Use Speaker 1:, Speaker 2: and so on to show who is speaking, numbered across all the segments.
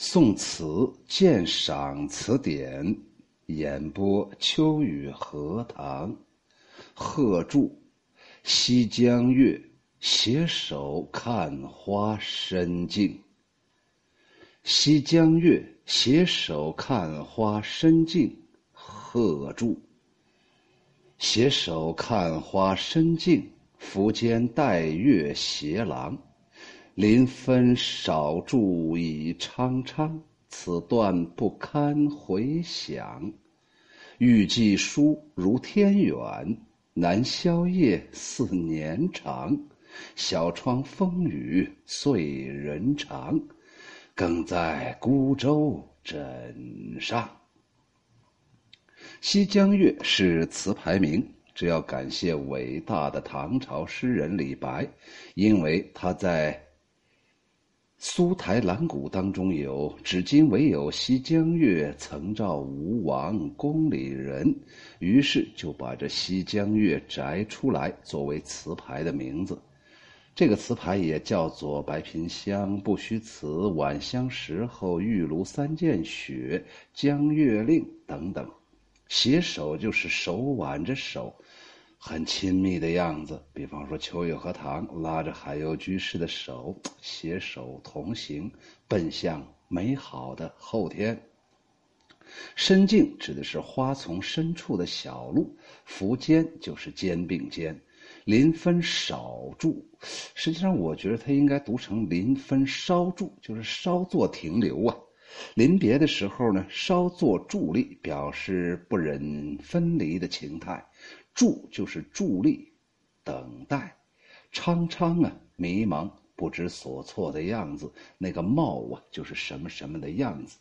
Speaker 1: 宋词鉴赏词典演播：秋雨荷塘，贺铸。西江月，携手看花深静。西江月，携手看花深静。贺铸。携手看花深静，扶肩带月斜郎。临分少住已苍苍，此段不堪回想。欲寄书如天远，难消夜似年长。小窗风雨碎人肠，更在孤舟枕上。西江月是词牌名，这要感谢伟大的唐朝诗人李白，因为他在。苏台兰谷当中有“至今唯有西江月，曾照吴王宫里人”，于是就把这西江月摘出来作为词牌的名字。这个词牌也叫做《白萍乡》《不虚词》《晚香时候》《玉炉三件雪》《江月令》等等。携手就是手挽着手。很亲密的样子，比方说秋月荷塘拉着海鸥居士的手，携手同行，奔向美好的后天。深径指的是花丛深处的小路，扶肩就是肩并肩，临分少住，实际上我觉得它应该读成临分稍住，就是稍作停留啊。临别的时候呢，稍作伫立，表示不忍分离的情态。伫就是伫立，等待，苍苍啊，迷茫，不知所措的样子。那个貌啊，就是什么什么的样子。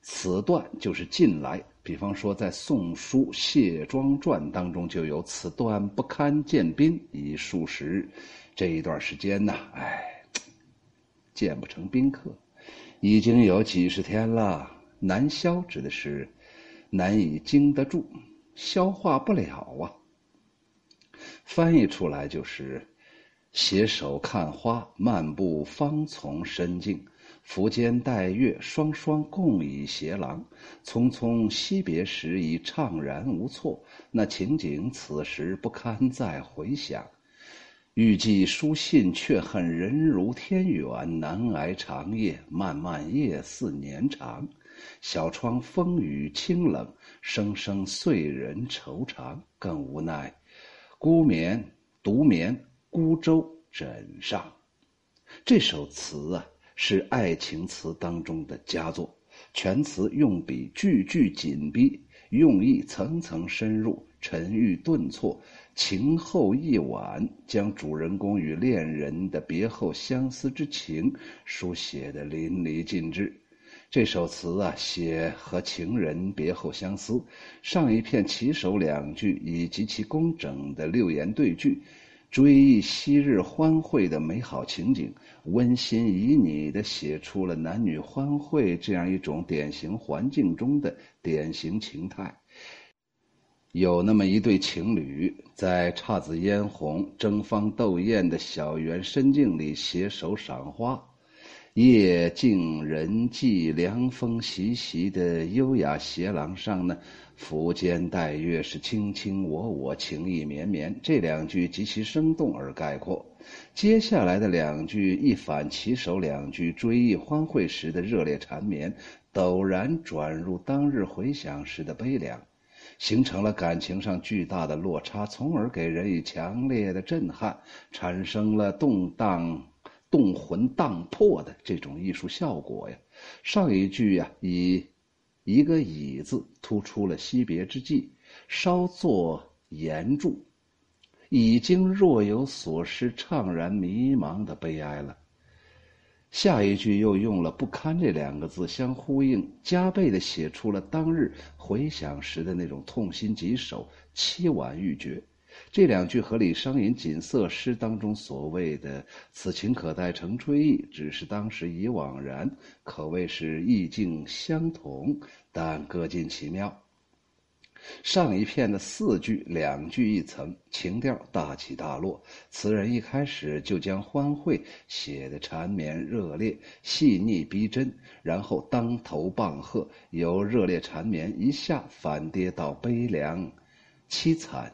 Speaker 1: 此段就是近来，比方说在《宋书谢庄传》当中就有“此段不堪见宾已数十日”，这一段时间呢，哎，见不成宾客，已经有几十天了。难消指的是难以经得住。消化不了啊！翻译出来就是：携手看花，漫步芳丛深径，扶肩带月，双双共倚斜廊。匆匆惜别时，已怅然无措。那情景此时不堪再回想。欲寄书信，却恨人如天远，难挨长夜，漫漫夜似年长。小窗风雨清冷，声声碎人愁肠。更无奈，孤眠独眠孤舟枕上。这首词啊，是爱情词当中的佳作。全词用笔句句紧逼，用意层层深入，沉郁顿挫，情厚意婉，将主人公与恋人的别后相思之情书写得淋漓尽致。这首词啊，写和情人别后相思。上一片起首两句以极其工整的六言对句，追忆昔日欢会的美好情景，温馨旖旎地写出了男女欢会这样一种典型环境中的典型情态。有那么一对情侣，在姹紫嫣红、争芳斗艳的小园深径里携手赏花。夜静人寂，凉风习习的优雅斜廊上呢，扶肩带月是卿卿我我，情意绵绵。这两句极其生动而概括。接下来的两句一反起首两句追忆欢会时的热烈缠绵，陡然转入当日回想时的悲凉，形成了感情上巨大的落差，从而给人以强烈的震撼，产生了动荡。动魂荡魄的这种艺术效果呀，上一句呀以一个“以”字突出了惜别之际，稍作言注，已经若有所失、怅然迷茫的悲哀了。下一句又用了“不堪”这两个字相呼应，加倍的写出了当日回想时的那种痛心疾首、凄婉欲绝。这两句和李商隐《锦瑟》诗当中所谓的“此情可待成追忆，只是当时已惘然”，可谓是意境相同，但各尽其妙。上一片的四句两句一层，情调大起大落。词人一开始就将欢会写得缠绵热烈、细腻逼真，然后当头棒喝，由热烈缠绵一下反跌到悲凉、凄惨，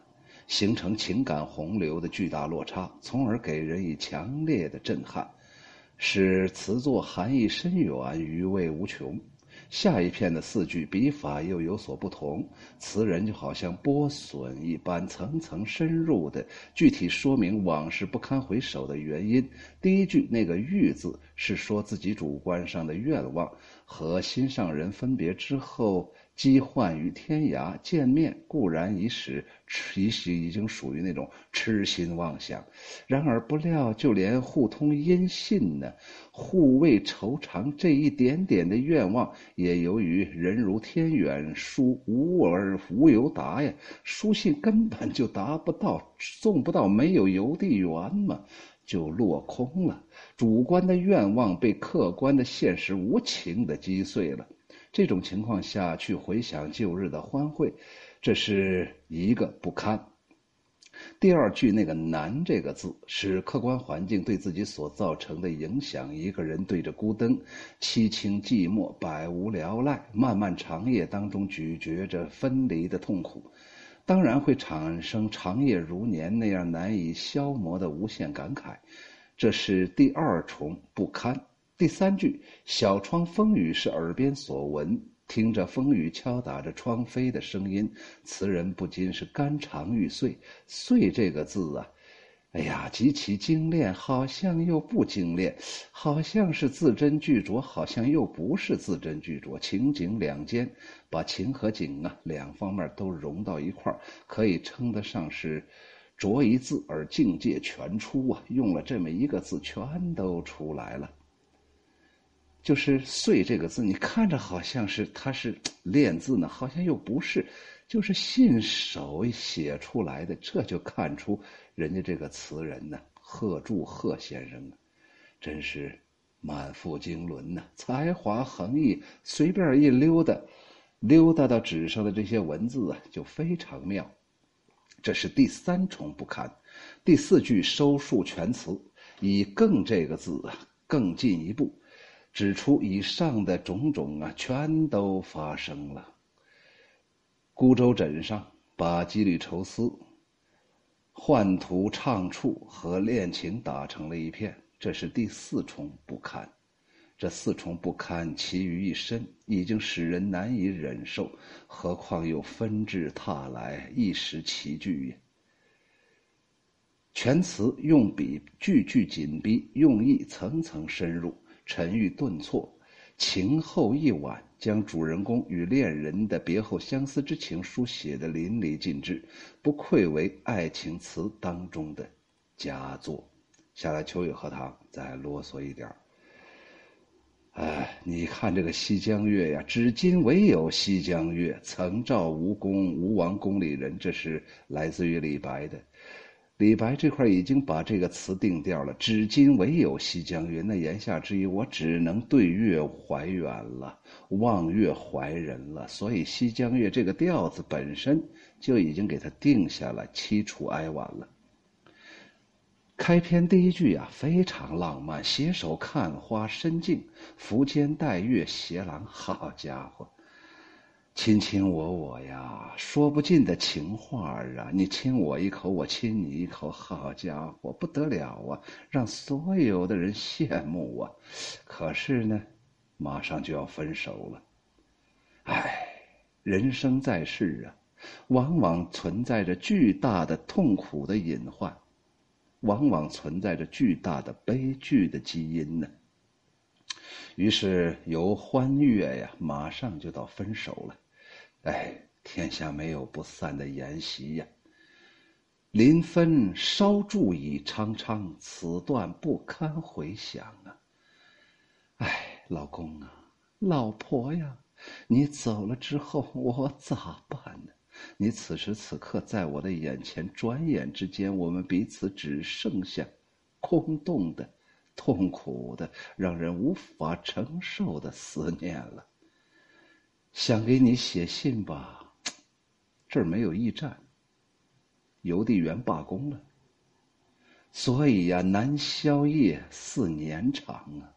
Speaker 1: 形成情感洪流的巨大落差，从而给人以强烈的震撼，使词作含义深远、余味无穷。下一片的四句笔法又有所不同，词人就好像剥笋一般，层层深入的具体说明往事不堪回首的原因。第一句那个“欲”字是说自己主观上的愿望，和心上人分别之后。羁患于天涯，见面固然已使已许已经属于那种痴心妄想，然而不料就连互通音信呢，互为愁肠这一点点的愿望，也由于人如天远，书无而无由达呀，书信根本就达不到，送不到，没有邮递员嘛，就落空了。主观的愿望被客观的现实无情的击碎了。这种情况下去回想旧日的欢会，这是一个不堪。第二句那个“难”这个字，是客观环境对自己所造成的影响。一个人对着孤灯，凄清寂寞，百无聊赖，漫漫长夜当中咀嚼着分离的痛苦，当然会产生长夜如年那样难以消磨的无限感慨。这是第二重不堪。第三句“小窗风雨”是耳边所闻，听着风雨敲打着窗扉的声音，词人不禁是肝肠欲碎。碎这个字啊，哎呀，极其精炼，好像又不精炼，好像是字斟句酌，好像又不是字斟句酌，情景两间，把情和景啊两方面都融到一块儿，可以称得上是酌一字而境界全出啊！用了这么一个字，全都出来了。就是“岁”这个字，你看着好像是它是 练字呢，好像又不是，就是信手写出来的，这就看出人家这个词人呢，贺铸贺先生啊，真是满腹经纶呐，才华横溢，随便一溜达，溜达到纸上的这些文字啊，就非常妙。这是第三重不堪，第四句收束全词，以“更”这个字啊，更进一步。指出以上的种种啊，全都发生了。孤舟枕上，把羁旅愁思、幻图怅处和恋情打成了一片，这是第四重不堪。这四重不堪其余一身，已经使人难以忍受，何况又纷至沓来，一时齐聚也。全词用笔句句紧逼，用意层层深入。沉郁顿挫，情厚意婉，将主人公与恋人的别后相思之情书写得淋漓尽致，不愧为爱情词当中的佳作。下来，秋雨荷塘再啰嗦一点哎，你看这个《西江月》呀，“至今唯有西江月，曾照吴宫，吴王宫里人”，这是来自于李白的。李白这块已经把这个词定调了，至今唯有西江月。那言下之意，我只能对月怀远了，望月怀人了。所以西江月这个调子本身就已经给他定下了凄楚哀婉了。开篇第一句啊，非常浪漫，携手看花深静，扶肩带月携郎。好家伙！卿卿我我呀，说不尽的情话啊！你亲我一口，我亲你一口，好家伙，不得了啊！让所有的人羡慕啊！可是呢，马上就要分手了。唉，人生在世啊，往往存在着巨大的痛苦的隐患，往往存在着巨大的悲剧的基因呢。于是由欢悦呀，马上就到分手了。哎，天下没有不散的筵席呀。临分稍注意苍苍，此段不堪回想啊。哎，老公啊，老婆呀，你走了之后我咋办呢？你此时此刻在我的眼前，转眼之间，我们彼此只剩下空洞的、痛苦的、让人无法承受的思念了。想给你写信吧，这儿没有驿站，邮递员罢工了，所以呀，难宵夜似年长啊。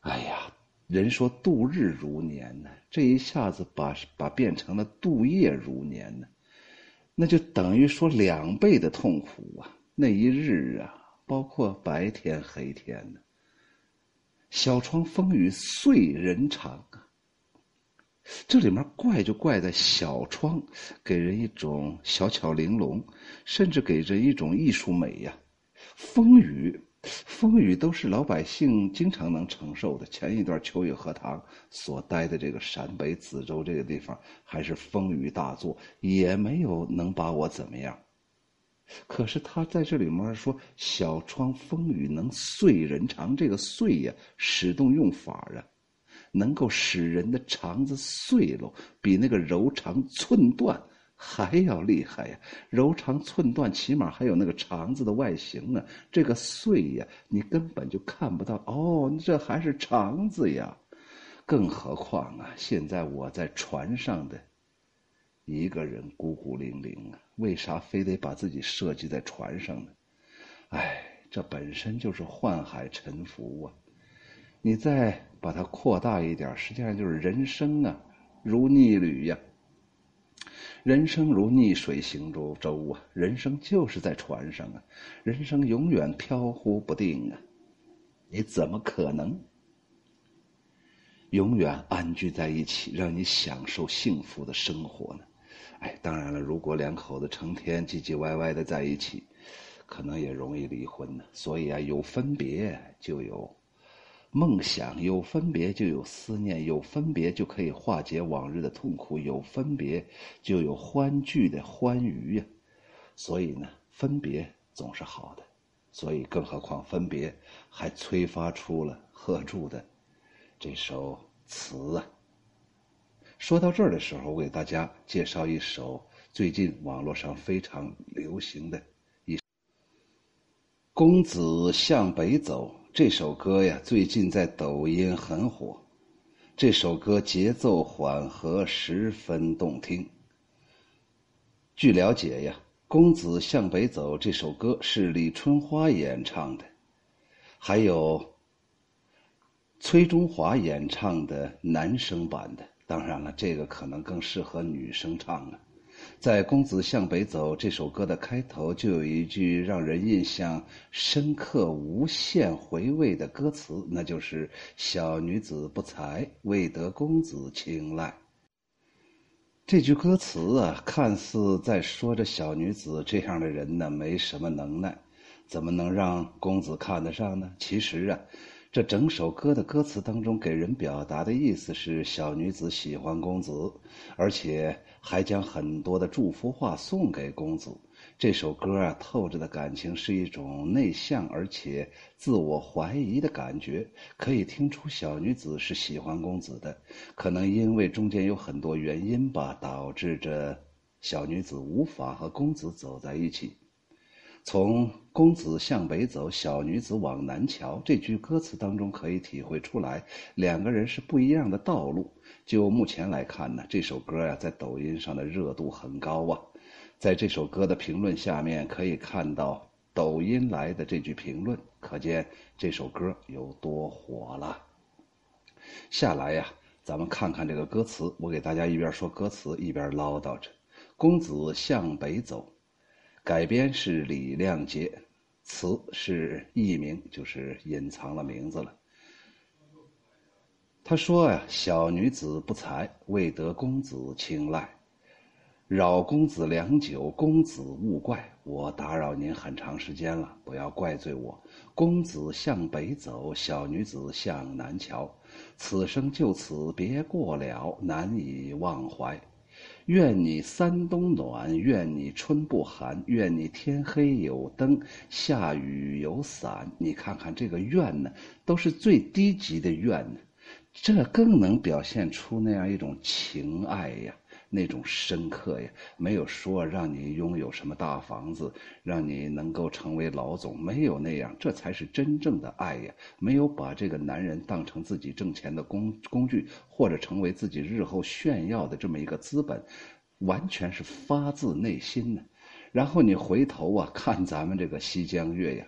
Speaker 1: 哎呀，人说度日如年呢，这一下子把把变成了度夜如年呢，那就等于说两倍的痛苦啊。那一日啊，包括白天黑天呢，小窗风雨碎人肠啊。这里面怪就怪在小窗，给人一种小巧玲珑，甚至给人一种艺术美呀。风雨，风雨都是老百姓经常能承受的。前一段秋雨荷塘所待的这个陕北梓州这个地方，还是风雨大作，也没有能把我怎么样。可是他在这里面说“小窗风雨能碎人肠”，这个“碎”呀，使动用法啊。能够使人的肠子碎喽，比那个柔肠寸断还要厉害呀！柔肠寸断，起码还有那个肠子的外形呢。这个碎呀，你根本就看不到哦，这还是肠子呀！更何况啊，现在我在船上的一个人孤孤零零啊，为啥非得把自己设计在船上呢？哎，这本身就是宦海沉浮啊！你在把它扩大一点，实际上就是人生啊，如逆旅呀。人生如逆水行舟舟啊，人生就是在船上啊，人生永远飘忽不定啊，你怎么可能永远安居在一起，让你享受幸福的生活呢？哎，当然了，如果两口子成天唧唧歪歪的在一起，可能也容易离婚呢。所以啊，有分别就有。梦想有分别，就有思念；有分别，就可以化解往日的痛苦；有分别，就有欢聚的欢愉呀。所以呢，分别总是好的。所以，更何况分别还催发出了贺铸的这首词啊。说到这儿的时候，我给大家介绍一首最近网络上非常流行的一《公子向北走》。这首歌呀，最近在抖音很火。这首歌节奏缓和，十分动听。据了解呀，《公子向北走》这首歌是李春花演唱的，还有崔中华演唱的男生版的。当然了，这个可能更适合女生唱了。在《公子向北走》这首歌的开头，就有一句让人印象深刻、无限回味的歌词，那就是“小女子不才，未得公子青睐”。这句歌词啊，看似在说着小女子这样的人呢，没什么能耐，怎么能让公子看得上呢？其实啊。这整首歌的歌词当中，给人表达的意思是小女子喜欢公子，而且还将很多的祝福话送给公子。这首歌啊，透着的感情是一种内向而且自我怀疑的感觉，可以听出小女子是喜欢公子的。可能因为中间有很多原因吧，导致着小女子无法和公子走在一起。从公子向北走，小女子往南瞧。这句歌词当中可以体会出来，两个人是不一样的道路。就目前来看呢，这首歌呀，在抖音上的热度很高啊。在这首歌的评论下面，可以看到抖音来的这句评论，可见这首歌有多火了。下来呀，咱们看看这个歌词。我给大家一边说歌词，一边唠叨着：“公子向北走。”改编是李亮杰，词是艺名，就是隐藏了名字了。他说呀：“小女子不才，未得公子青睐，扰公子良久，公子勿怪。我打扰您很长时间了，不要怪罪我。公子向北走，小女子向南瞧，此生就此别过了，难以忘怀。”愿你三冬暖，愿你春不寒，愿你天黑有灯，下雨有伞。你看看这个愿呢，都是最低级的愿呢，这更能表现出那样一种情爱呀。那种深刻呀，没有说让你拥有什么大房子，让你能够成为老总，没有那样，这才是真正的爱呀。没有把这个男人当成自己挣钱的工工具，或者成为自己日后炫耀的这么一个资本，完全是发自内心的。然后你回头啊，看咱们这个西江月呀，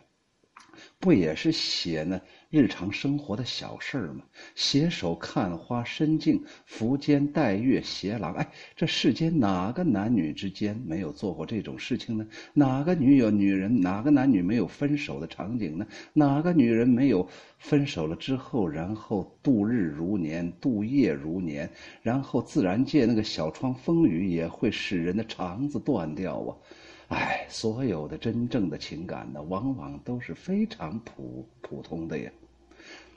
Speaker 1: 不也是写呢？日常生活的小事儿嘛，携手看花深静，扶肩带月携郎。哎，这世间哪个男女之间没有做过这种事情呢？哪个女有女人，哪个男女没有分手的场景呢？哪个女人没有分手了之后，然后度日如年，度夜如年，然后自然界那个小窗风雨也会使人的肠子断掉啊！哎，所有的真正的情感呢，往往都是非常普普通的呀。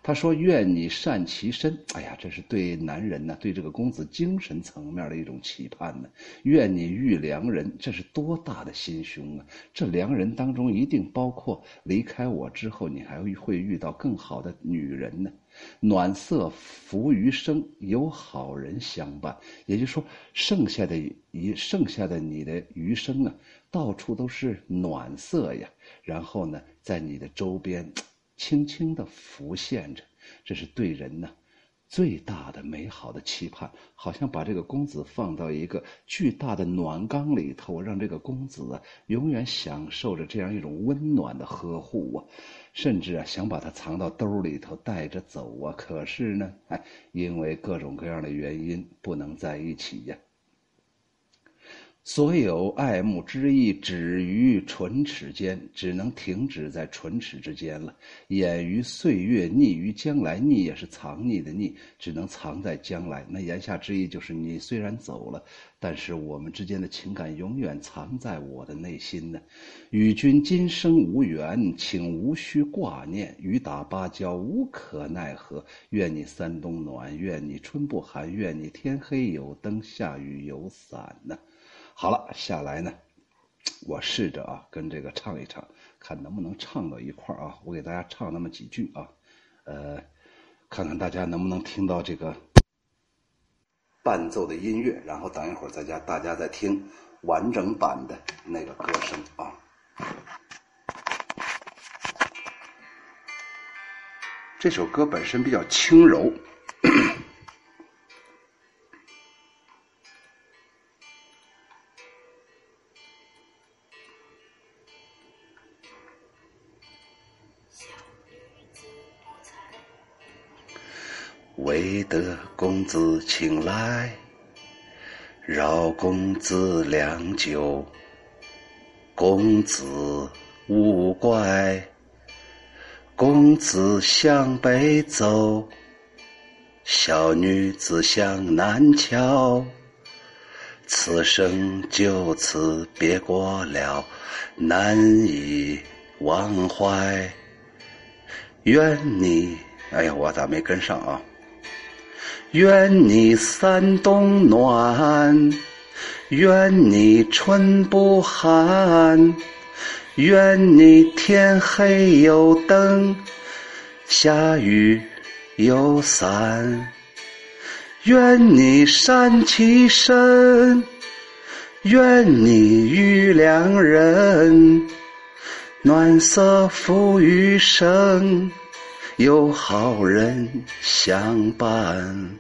Speaker 1: 他说：“愿你善其身。”哎呀，这是对男人呢，对这个公子精神层面的一种期盼呢。愿你遇良人，这是多大的心胸啊！这良人当中一定包括离开我之后，你还会遇到更好的女人呢。暖色浮余生，有好人相伴。也就是说，剩下的一剩下的你的余生啊。到处都是暖色呀，然后呢，在你的周边，轻轻地浮现着，这是对人呢最大的美好的期盼，好像把这个公子放到一个巨大的暖缸里头，让这个公子啊永远享受着这样一种温暖的呵护啊，甚至啊想把它藏到兜里头带着走啊，可是呢，哎，因为各种各样的原因不能在一起呀。所有爱慕之意止于唇齿间，只能停止在唇齿之间了。掩于岁月，匿于将来，匿也是藏匿的匿，只能藏在将来。那言下之意就是，你虽然走了，但是我们之间的情感永远藏在我的内心呢。与君今生无缘，请无需挂念。雨打芭蕉，无可奈何。愿你三冬暖，愿你春不寒，愿你天黑有灯，下雨有伞呢。好了，下来呢，我试着啊跟这个唱一唱，看能不能唱到一块儿啊。我给大家唱那么几句啊，呃，看看大家能不能听到这个伴奏的音乐，然后等一会儿在家大家再听完整版的那个歌声啊。这首歌本身比较轻柔。公子请来，扰公子良久。公子勿怪，公子向北走，小女子向南瞧。此生就此别过了，难以忘怀。愿你，哎呀，我咋没跟上啊？愿你三冬暖，愿你春不寒，愿你天黑有灯，下雨有伞。愿你善其身，愿你遇良人，暖色浮余生。有好人相伴。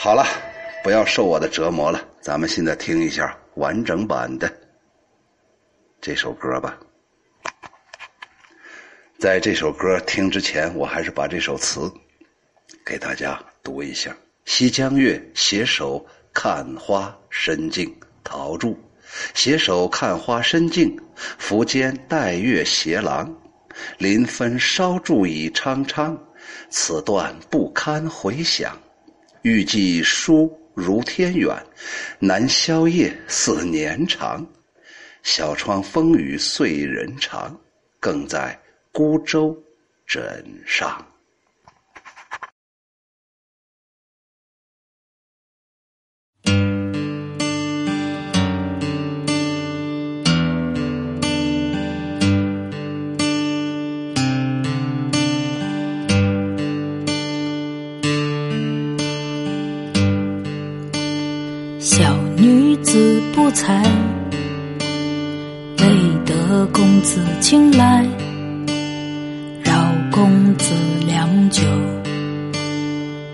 Speaker 1: 好了，不要受我的折磨了，咱们现在听一下完整版的这首歌吧。在这首歌听之前，我还是把这首词给大家读一下：《西江月·携手看花深静》，陶铸；携手看花深静，扶肩带月携郎。临分稍注已苍苍，此段不堪回想。欲寄书如天远，难消夜似年长。小窗风雨碎人肠，更在孤舟枕上。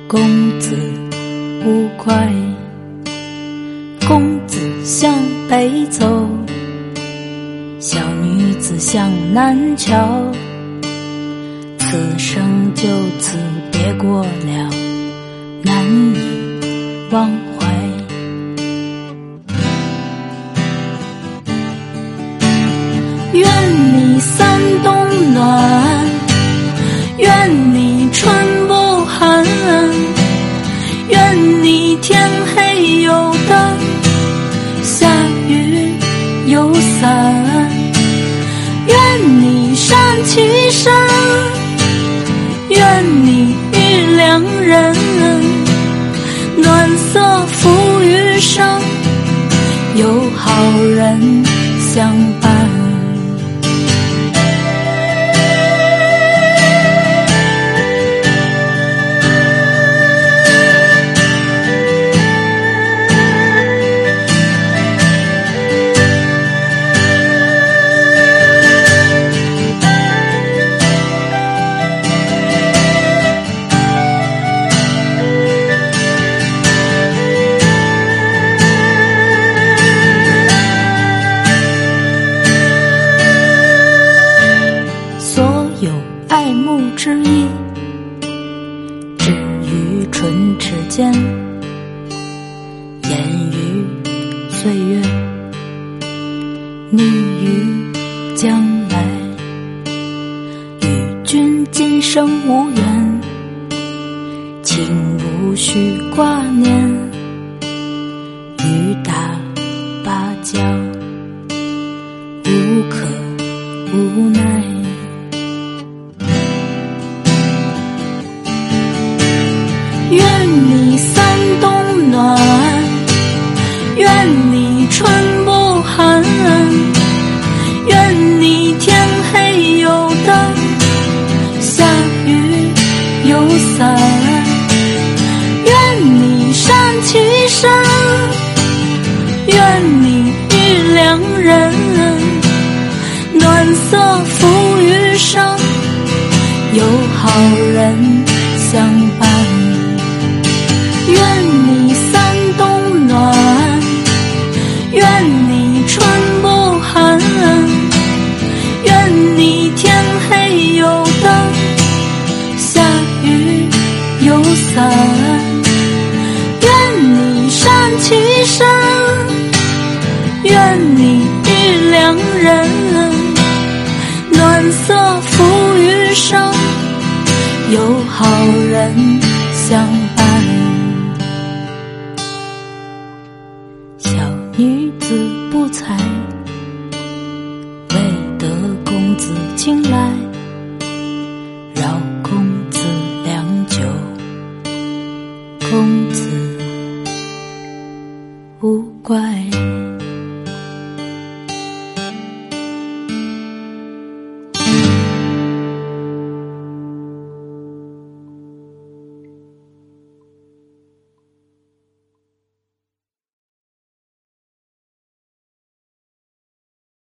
Speaker 2: 公子勿怪公子向北走小女子向南瞧此生就此别过了难以忘。相伴。有爱慕之意。止于唇齿间言语岁月密语 out. 好人相